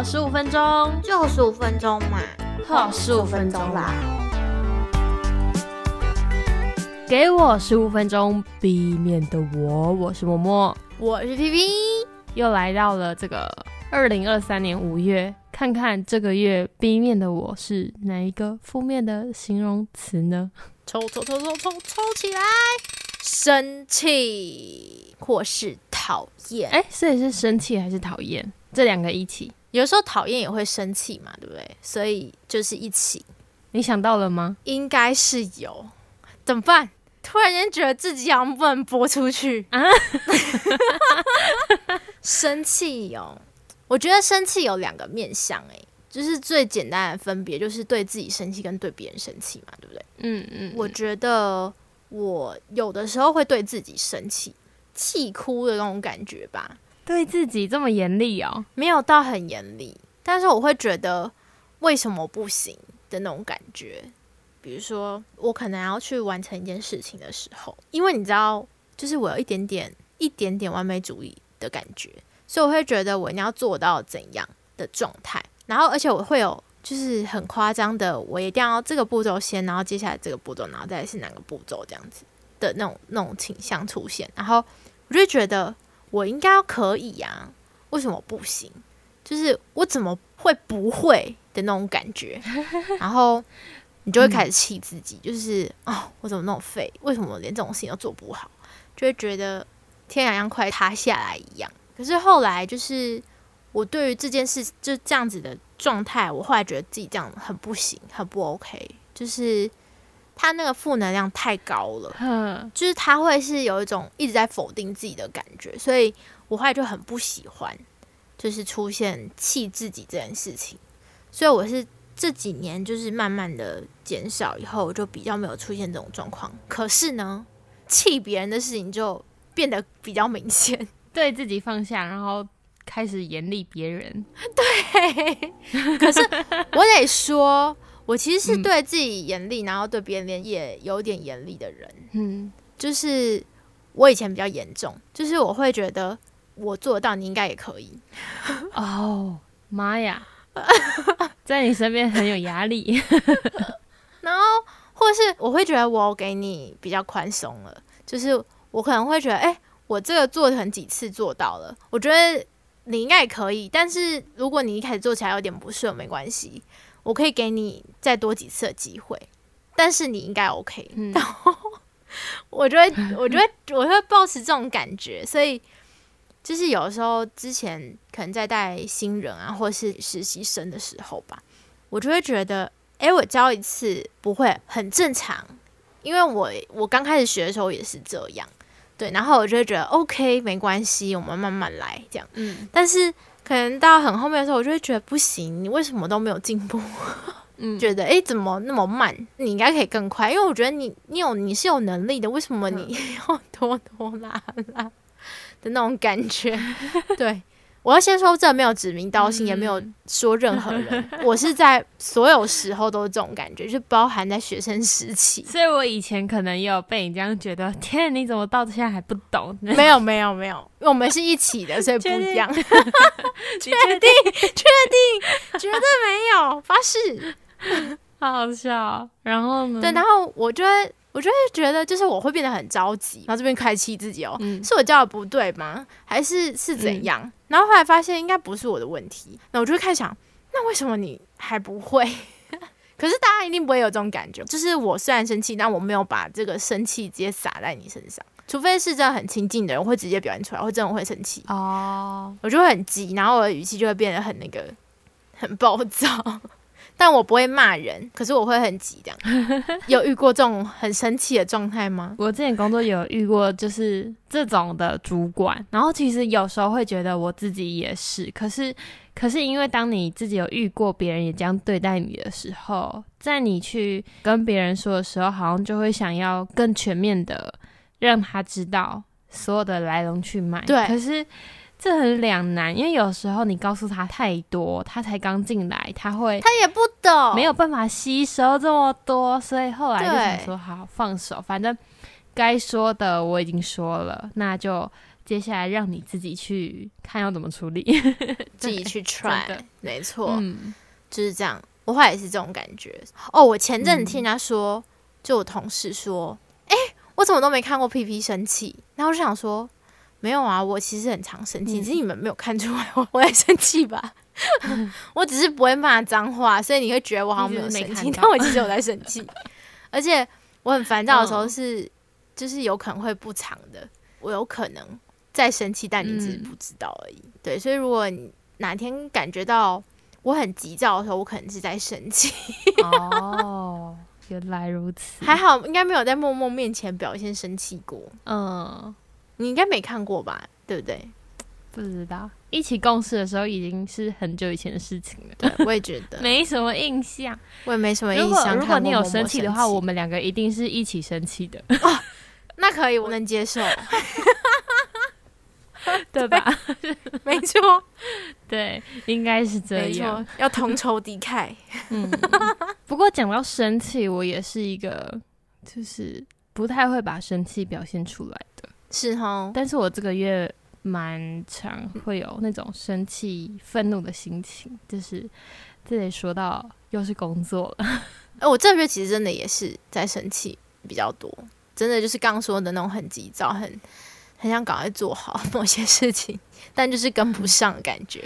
呵，十五分钟，就十五分钟嘛，呵，十五分钟啦。给我十五分钟，B 面的我，我是默默，我是 P P，又来到了这个二零二三年五月，看看这个月 B 面的我是哪一个负面的形容词呢？抽抽抽抽抽抽起来，生气或是讨厌？哎，所以是生气还是讨厌？这两个一起？有时候讨厌也会生气嘛，对不对？所以就是一起。你想到了吗？应该是有，怎么办？突然间觉得自己好像不能播出去啊！生气哦，我觉得生气有两个面相，哎，就是最简单的分别就是对自己生气跟对别人生气嘛，对不对？嗯嗯，我觉得我有的时候会对自己生气，气哭的那种感觉吧。对自己这么严厉哦？没有到很严厉，但是我会觉得为什么不行的那种感觉。比如说，我可能要去完成一件事情的时候，因为你知道，就是我有一点点、一点点完美主义的感觉，所以我会觉得我一定要做到怎样的状态。然后，而且我会有就是很夸张的，我一定要这个步骤先，然后接下来这个步骤，然后再是哪个步骤这样子的那种那种倾向出现。然后我就觉得我应该可以呀，为什么不行？就是我怎么会不会的那种感觉。然后。你就会开始气自己，就是哦，我怎么那么废？为什么连这种事情都做不好？就会觉得天好像快塌下来一样。可是后来，就是我对于这件事就这样子的状态，我后来觉得自己这样很不行，很不 OK。就是他那个负能量太高了，就是他会是有一种一直在否定自己的感觉，所以我后来就很不喜欢，就是出现气自己这件事情。所以我是。这几年就是慢慢的减少，以后就比较没有出现这种状况。可是呢，气别人的事情就变得比较明显，对自己放下，然后开始严厉别人。对，可是我得说，我其实是对自己严厉，然后对别人也有点严厉的人。嗯，就是我以前比较严重，就是我会觉得我做得到，你应该也可以。哦，妈呀！在你身边很有压力，然后或是我会觉得我给你比较宽松了，就是我可能会觉得，哎，我这个做成几次做到了，我觉得你应该也可以。但是如果你一开始做起来有点不顺，没关系，我可以给你再多几次的机会。但是你应该 OK。然后 我就会，我觉得我会保持这种感觉，所以。就是有时候之前可能在带新人啊，或是实习生的时候吧，我就会觉得，哎，我教一次不会很正常，因为我我刚开始学的时候也是这样，对，然后我就会觉得 OK 没关系，我们慢慢来这样，嗯，但是可能到很后面的时候，我就会觉得不行，你为什么都没有进步？嗯，觉得哎怎么那么慢？你应该可以更快，因为我觉得你你有你是有能力的，为什么你要拖拖拉拉？的那种感觉，对我要先说，这没有指名道姓，也没有说任何人，我是在所有时候都是这种感觉，就包含在学生时期。所以我以前可能也有被你这样觉得，天，你怎么到现在还不懂？没有，没有，没有，因为我们是一起的，所以不一样。确定？确定？绝对没有，发誓。好好笑。然后呢？对，然后我就会。我就会觉得，就是我会变得很着急，然后这边开气自己哦，是我教的不对吗？还是是怎样？然后后来发现应该不是我的问题，那我就会开始想，那为什么你还不会？可是大家一定不会有这种感觉，就是我虽然生气，但我没有把这个生气直接撒在你身上，除非是真的很亲近的人会直接表现出来，会真的会生气哦，我就会很急，然后我的语气就会变得很那个，很暴躁。但我不会骂人，可是我会很急，这样 有遇过这种很生气的状态吗？我之前工作有遇过，就是这种的主管，然后其实有时候会觉得我自己也是，可是可是因为当你自己有遇过别人也这样对待你的时候，在你去跟别人说的时候，好像就会想要更全面的让他知道所有的来龙去脉。对，可是。这很两难，因为有时候你告诉他太多，他才刚进来，他会他也不懂，没有办法吸收这么多，所以后来就想说好放手，反正该说的我已经说了，那就接下来让你自己去看要怎么处理，自己去 try，没错，嗯，就是这样。我后来也是这种感觉。哦，我前阵听人家说，就我同事说，哎，我怎么都没看过 P P 生气，然后我就想说，没有啊，我其实很常生气，只是你们没有看出来 我我在生气吧？我只是不会骂脏话，所以你会觉得我好像没有生气，但我其实有在生气，而且我很烦躁的时候是，就是有可能会不长的，我有可能。在生气，但你只是不知道而已。对，所以如果你哪天感觉到我很急躁的时候，我可能是在生气。哦，原来如此。还好，应该没有在默默面前表现生气过。嗯，你应该没看过吧？对不对？不知道。一起共事的时候已经是很久以前的事情了。对，我也觉得 没什么印象。我也没什么印象。如果你有生气的话，我们两个一定是一起生气的。哦那可以，我能接受。对吧？没错，对，应该是这样。要同仇敌忾。嗯，不过讲到生气，我也是一个，就是不太会把生气表现出来的。是哈，但是我这个月蛮常会有那种生气、愤怒的心情，就是这里说到又是工作了。哎，我这个月其实真的也是在生气比较多，真的就是刚说的那种很急躁、很。很想赶快做好某些事情，但就是跟不上的感觉。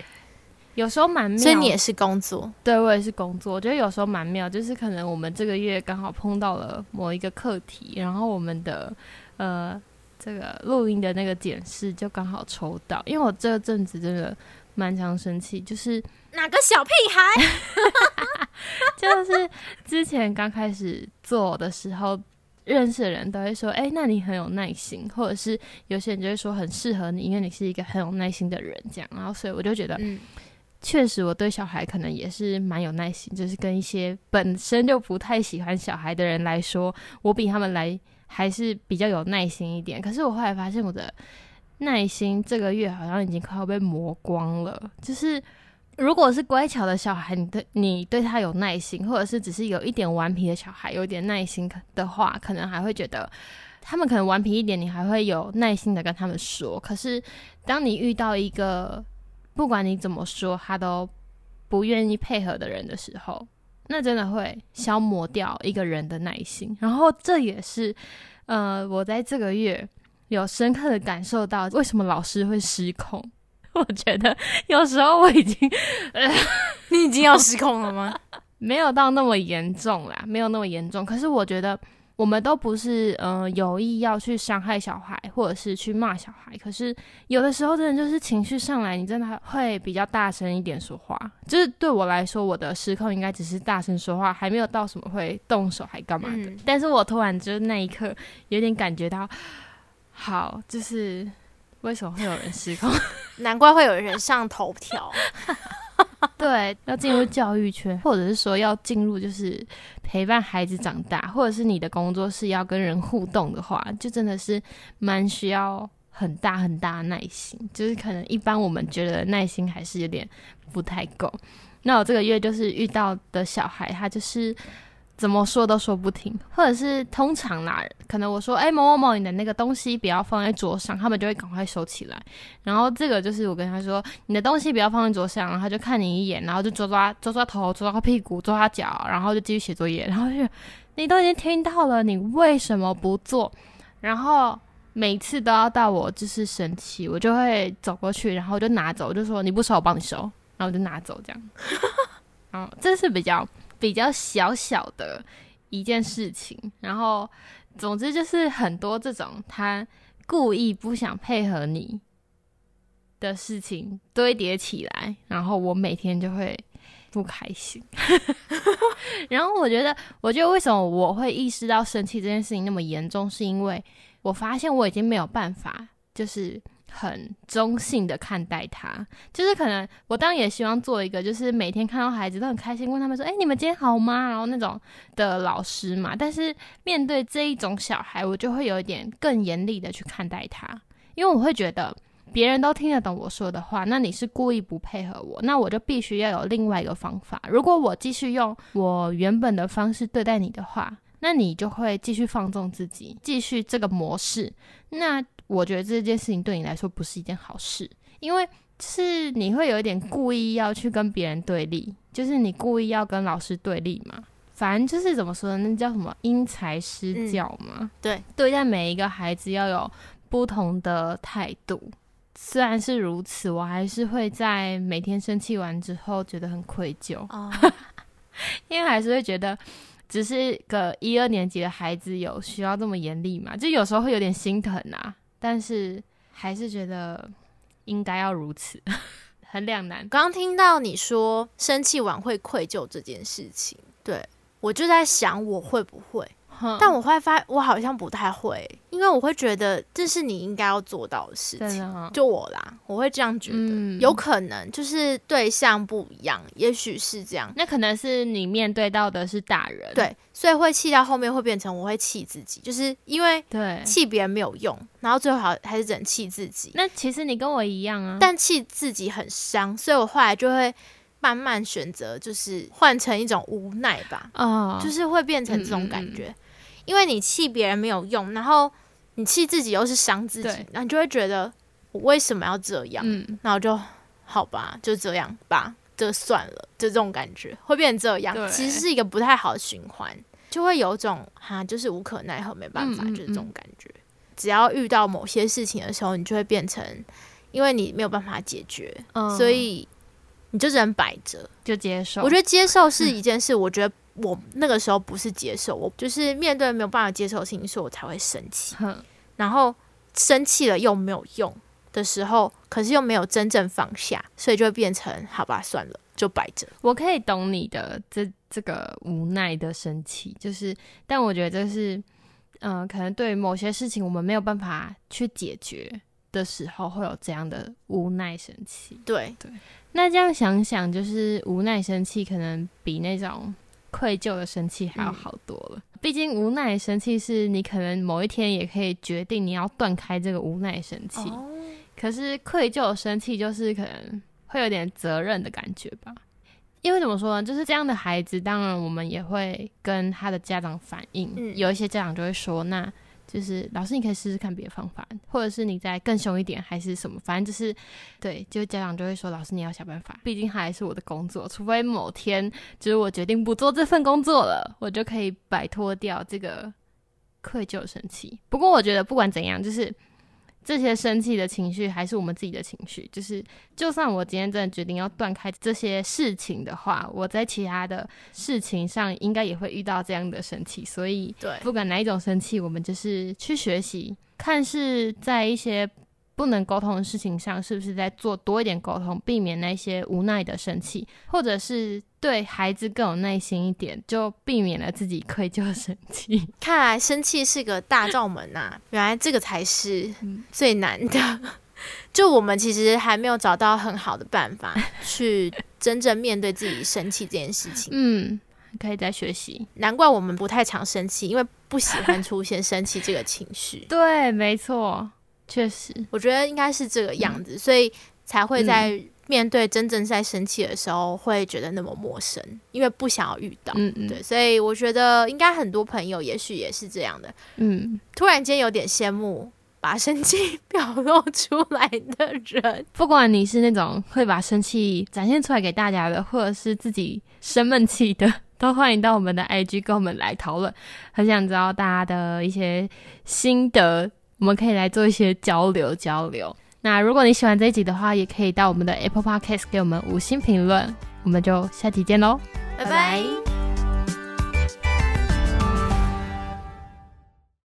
有时候蛮妙，所以你也是工作，对我也是工作。我觉得有时候蛮妙，就是可能我们这个月刚好碰到了某一个课题，然后我们的呃这个录音的那个检视就刚好抽到。因为我这阵子真的蛮常生气，就是哪个小屁孩，就是之前刚开始做的时候。认识的人都会说：“哎，那你很有耐心，或者是有些人就会说很适合你，因为你是一个很有耐心的人。”这样，然后所以我就觉得，嗯，确实我对小孩可能也是蛮有耐心，就是跟一些本身就不太喜欢小孩的人来说，我比他们来还是比较有耐心一点。可是我后来发现，我的耐心这个月好像已经快要被磨光了，就是。如果是乖巧的小孩，你对你对他有耐心，或者是只是有一点顽皮的小孩，有点耐心的话，可能还会觉得他们可能顽皮一点，你还会有耐心的跟他们说。可是，当你遇到一个不管你怎么说他都不愿意配合的人的时候，那真的会消磨掉一个人的耐心。然后，这也是呃，我在这个月有深刻的感受到为什么老师会失控。我觉得有时候我已经，呃 你已经要失控了吗？没有到那么严重啦，没有那么严重。可是我觉得我们都不是呃有意要去伤害小孩，或者是去骂小孩。可是有的时候真的就是情绪上来，你真的会比较大声一点说话。就是对我来说，我的失控应该只是大声说话，还没有到什么会动手还干嘛的。但是我突然就是那一刻有点感觉到，好就是。为什么会有人失控？难怪会有人上头条。对，要进入教育圈，或者是说要进入就是陪伴孩子长大，或者是你的工作是要跟人互动的话，就真的是蛮需要很大很大的耐心。就是可能一般我们觉得耐心还是有点不太够。那我这个月就是遇到的小孩，他就是。怎么说都说不听，或者是通常啦，可能我说，哎，某某某，你的那个东西不要放在桌上，他们就会赶快收起来。然后这个就是我跟他说，你的东西不要放在桌上，然后他就看你一眼，然后就抓抓抓抓头，抓抓屁股，抓抓脚，然后就继续写作业。然后就你都已经听到了，你为什么不做？然后每次都要到我就是生气，我就会走过去，然后就拿走，就说你不收，我帮你收，然后我就拿走这样。然后这是比较。比较小小的一件事情，然后总之就是很多这种他故意不想配合你的事情堆叠起来，然后我每天就会不开心。然后我觉得，我觉得为什么我会意识到生气这件事情那么严重，是因为我发现我已经没有办法，就是。很中性的看待他，就是可能我当然也希望做一个，就是每天看到孩子都很开心，问他们说：“哎，你们今天好吗？”然后那种的老师嘛。但是面对这一种小孩，我就会有一点更严厉的去看待他，因为我会觉得别人都听得懂我说的话，那你是故意不配合我，那我就必须要有另外一个方法。如果我继续用我原本的方式对待你的话，那你就会继续放纵自己，继续这个模式。那我觉得这件事情对你来说不是一件好事，因为是你会有一点故意要去跟别人对立，就是你故意要跟老师对立嘛。反正就是怎么说呢？那叫什么因材施教嘛。对，对待每一个孩子要有不同的态度。虽然是如此，我还是会在每天生气完之后觉得很愧疚，哦，因为还是会觉得只是个一二年级的孩子有需要这么严厉嘛？就有时候会有点心疼啊，但是还是觉得应该要如此，很两难。刚听到你说生气完会愧疚这件事情，对我就在想我会不会。但我会发，我好像不太会，因为我会觉得这是你应该要做到的事情。就我啦，我会这样觉得，有可能就是对象不一样，也许是这样。那可能是你面对到的是大人，对，所以会气到后面会变成我会气自己，就是因为对气别人没有用，然后最后还还是只能气自己。那其实你跟我一样啊，但气自己很伤，所以我后来就会。慢慢选择，就是换成一种无奈吧，哦，就是会变成这种感觉，因为你气别人没有用，然后你气自己又是伤自己，然后你就会觉得我为什么要这样？嗯，然后就好吧，就这样吧，就算了，就这种感觉会变成这样，其实是一个不太好的循环，就会有种哈，就是无可奈何，没办法，就是这种感觉。只要遇到某些事情的时候，你就会变成，因为你没有办法解决，所以。你就只能摆着，就接受。我觉得接受是一件事。我觉得我那个时候不是接受，我就是面对没有办法接受的事情，所以我才会生气。然后生气了又没有用的时候，可是又没有真正放下，所以就会变成好吧，算了，就摆着。我可以懂你的这这个无奈的生气，就是，但我觉得这是，嗯，可能对于某些事情我们没有办法去解决的时候，会有这样的无奈生气。对对。那这样想想，就是无奈生气，可能比那种愧疚的生气还要好多了。毕竟无奈生气是你可能某一天也可以决定你要断开这个无奈生气，可是愧疚生气就是可能会有点责任的感觉吧。因为怎么说呢，就是这样的孩子，当然我们也会跟他的家长反映，有一些家长就会说那。就是老师，你可以试试看别的方法，或者是你再更凶一点，还是什么，反正就是，对，就家长就会说，老师你要想办法，毕竟还是我的工作，除非某天就是我决定不做这份工作了，我就可以摆脱掉这个愧疚神器。不过我觉得不管怎样，就是。这些生气的情绪还是我们自己的情绪，就是就算我今天真的决定要断开这些事情的话，我在其他的事情上应该也会遇到这样的生气，所以对，不管哪一种生气，我们就是去学习，看是在一些。不能沟通的事情上，是不是在做多一点沟通，避免那些无奈的生气，或者是对孩子更有耐心一点，就避免了自己愧疚生气。看来生气是个大罩门呐，原来这个才是最难的。就我们其实还没有找到很好的办法去真正面对自己生气这件事情。嗯，可以再学习。难怪我们不太常生气，因为不喜欢出现生气这个情绪。对，没错。确实，我觉得应该是这个样子，所以才会在面对真正在生气的时候，会觉得那么陌生，因为不想要遇到。嗯嗯，对，所以我觉得应该很多朋友也许也是这样的。嗯，突然间有点羡慕把生气 表露出来的人，不管你是那种会把生气展现出来给大家的，或者是自己生闷气的，都欢迎到我们的 IG 跟我们来讨论。很想知道大家的一些心得。我们可以来做一些交流交流。那如果你喜欢这一集的话，也可以到我们的 Apple Podcast 给我们五星评论。我们就下期见喽，拜拜。